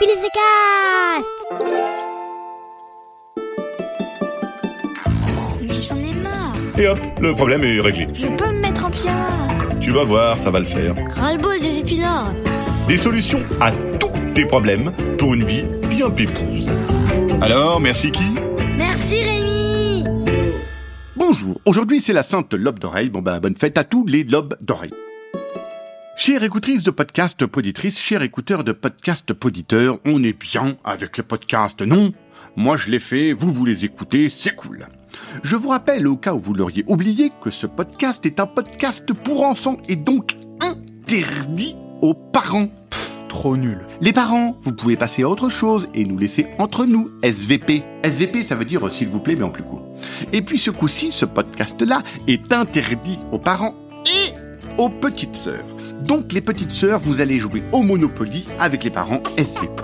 Cast Mais j'en ai marre. Et hop, le problème est réglé. Je peux me mettre en pyjama. Tu vas voir, ça va le faire. Ras-le-bol des épinards. Des solutions à tous tes problèmes pour une vie bien pépouse. Alors, merci qui? Merci Rémi. Bonjour, aujourd'hui c'est la sainte lobe d'oreille. Bon ben bonne fête à tous les lobes d'oreille. Chère écoutrice de podcast poditrice, chers écouteurs de podcast poditeur, on est bien avec le podcast, non? Moi je l'ai fait, vous vous les écoutez, c'est cool. Je vous rappelle au cas où vous l'auriez oublié que ce podcast est un podcast pour enfants et donc interdit aux parents. Trop nul. Les parents, vous pouvez passer à autre chose et nous laisser entre nous, SVP. SVP, ça veut dire s'il vous plaît, mais en plus court. Et puis ce coup-ci, ce podcast-là est interdit aux parents et aux petites sœurs. Donc les petites sœurs, vous allez jouer au Monopoly avec les parents SVP.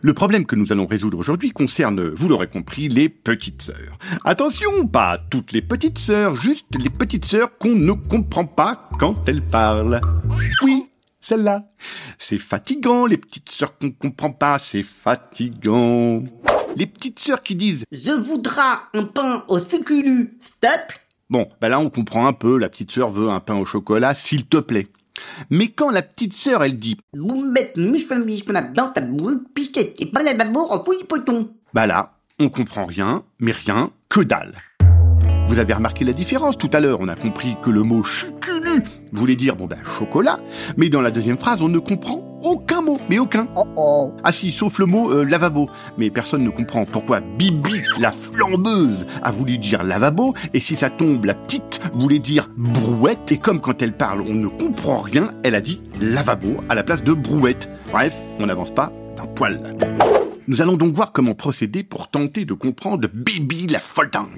Le problème que nous allons résoudre aujourd'hui concerne, vous l'aurez compris, les petites sœurs. Attention, pas toutes les petites sœurs, juste les petites sœurs qu'on ne comprend pas quand elles parlent. Oui, celle-là. C'est fatigant, les petites sœurs qu'on comprend pas, c'est fatigant. Les petites sœurs qui disent Je voudras un pain au suculu, stop. Bon, bah là on comprend un peu, la petite sœur veut un pain au chocolat, s'il te plaît. Mais quand la petite sœur, elle dit Vous mettez dans ta boule, piquette et pas la babour en fouille poton. Bah là, on comprend rien, mais rien, que dalle. Vous avez remarqué la différence tout à l'heure, on a compris que le mot chuculu voulait dire bon ben chocolat, mais dans la deuxième phrase on ne comprend aucun mot, mais aucun. Oh oh. Ah si, sauf le mot euh, lavabo, mais personne ne comprend pourquoi Bibi, la flambeuse, a voulu dire lavabo, et si ça tombe, la petite voulait dire brouette, et comme quand elle parle on ne comprend rien, elle a dit lavabo à la place de brouette. Bref, on n'avance pas d'un poil. Nous allons donc voir comment procéder pour tenter de comprendre Bibi la folle dingue.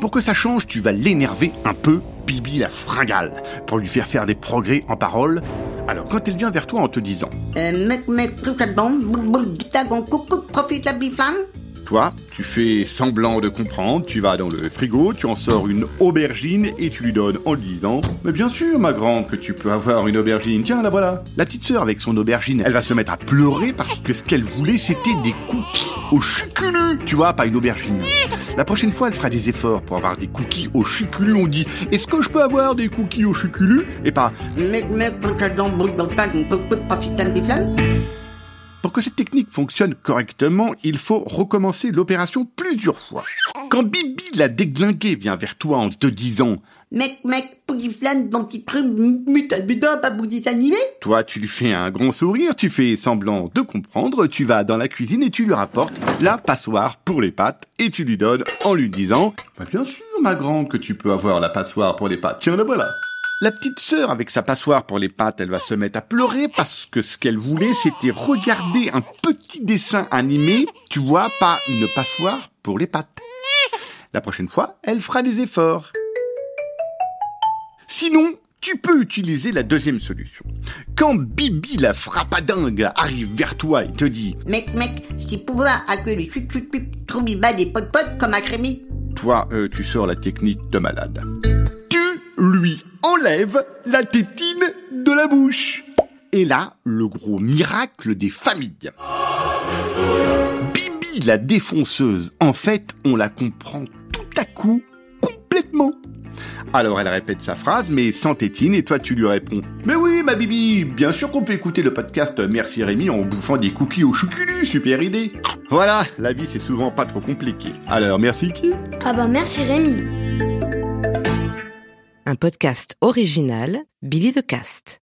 Pour que ça change, tu vas l'énerver un peu, Bibi la fringale, pour lui faire faire des progrès en parole. Alors quand elle vient vers toi en te disant Euh, mec, mec, profite la biflamme. Toi, tu fais semblant de comprendre, tu vas dans le frigo, tu en sors une aubergine et tu lui donnes en lui disant Mais bien sûr, ma grande, que tu peux avoir une aubergine, tiens, la voilà. La petite sœur, avec son aubergine, elle va se mettre à pleurer parce que ce qu'elle voulait, c'était des cookies au chuculu Tu vois, pas une aubergine. La prochaine fois, elle fera des efforts pour avoir des cookies au chuculu. On dit Est-ce que je peux avoir des cookies au chuculu? Et pas Pour que cette technique fonctionne correctement, il faut recommencer l'opération plusieurs fois. Quand Bibi la déglinguée vient vers toi en te disant Mec, mec, poudiflane, ton petit truc, mais t'as bidon, pas boudis animé. Toi, tu lui fais un grand sourire, tu fais semblant de comprendre, tu vas dans la cuisine et tu lui rapportes la passoire pour les pâtes et tu lui donnes en lui disant bah, Bien sûr, ma grande, que tu peux avoir la passoire pour les pâtes. Tiens, la voilà. La petite sœur, avec sa passoire pour les pâtes, elle va se mettre à pleurer parce que ce qu'elle voulait, c'était regarder un petit dessin animé, tu vois, pas une passoire pour les pâtes. La prochaine fois, elle fera des efforts. Sinon, tu peux utiliser la deuxième solution. Quand Bibi la frappadingue arrive vers toi et te dit Mec, mec, si pouvoir accueillir chut chut chut, troubiba des pot pot comme un crémi. Toi, euh, tu sors la technique de malade. Lui enlèves la tétine de la bouche. Et là, le gros miracle des familles. Bibi la défonceuse, en fait, on la comprend tout à coup complètement. Alors elle répète sa phrase, mais sans tétine, et toi tu lui réponds Mais oui, ma Bibi, bien sûr qu'on peut écouter le podcast Merci Rémi en bouffant des cookies au chouculu, super idée Voilà, la vie c'est souvent pas trop compliqué. Alors merci qui? Ah bah merci Rémi. Un podcast original Billy de Cast.